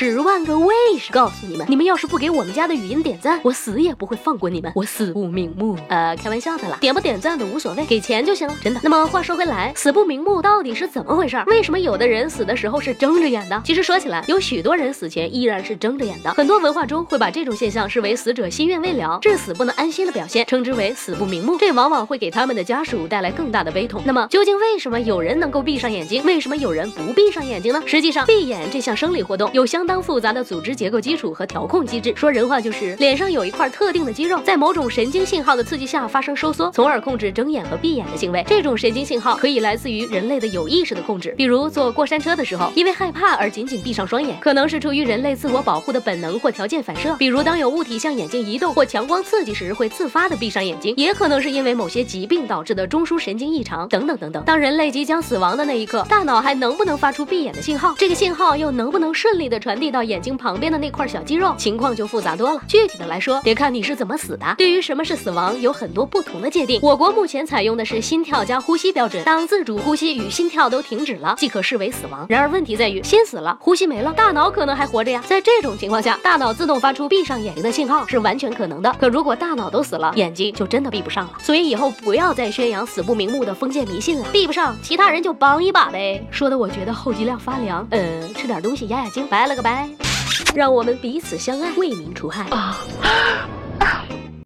十万个为什么？告诉你们，你们要是不给我们家的语音点赞，我死也不会放过你们，我死不瞑目。呃，开玩笑的啦，点不点赞的无所谓，给钱就行了，真的。那么话说回来，死不瞑目到底是怎么回事？为什么有的人死的时候是睁着眼的？其实说起来，有许多人死前依然是睁着眼的。很多文化中会把这种现象视为死者心愿未了、至死不能安心的表现，称之为死不瞑目。这往往会给他们的家属带来更大的悲痛。那么究竟为什么有人能够闭上眼睛，为什么有人不闭上眼睛呢？实际上，闭眼这项生理活动有相当当复杂的组织。结构基础和调控机制，说人话就是脸上有一块特定的肌肉，在某种神经信号的刺激下发生收缩，从而控制睁眼和闭眼的行为。这种神经信号可以来自于人类的有意识的控制，比如坐过山车的时候，因为害怕而紧紧闭上双眼，可能是出于人类自我保护的本能或条件反射；比如当有物体向眼睛移动或强光刺激时，会自发的闭上眼睛，也可能是因为某些疾病导致的中枢神经异常等等等等。当人类即将死亡的那一刻，大脑还能不能发出闭眼的信号？这个信号又能不能顺利的传递到眼睛旁边的那块小肌肉？情况就复杂多了。具体的来说，得看你是怎么死的。对于什么是死亡，有很多不同的界定。我国目前采用的是心跳加呼吸标准，当自主呼吸与心跳都停止了，即可视为死亡。然而问题在于，心死了，呼吸没了，大脑可能还活着呀。在这种情况下，大脑自动发出闭上眼睛的信号是完全可能的。可如果大脑都死了，眼睛就真的闭不上了。所以以后不要再宣扬死不瞑目的封建迷信了。闭不上，其他人就帮一把呗。说的我觉得后脊梁发凉。嗯，吃点东西压压惊。拜了个拜。来让我们彼此相爱，为民除害。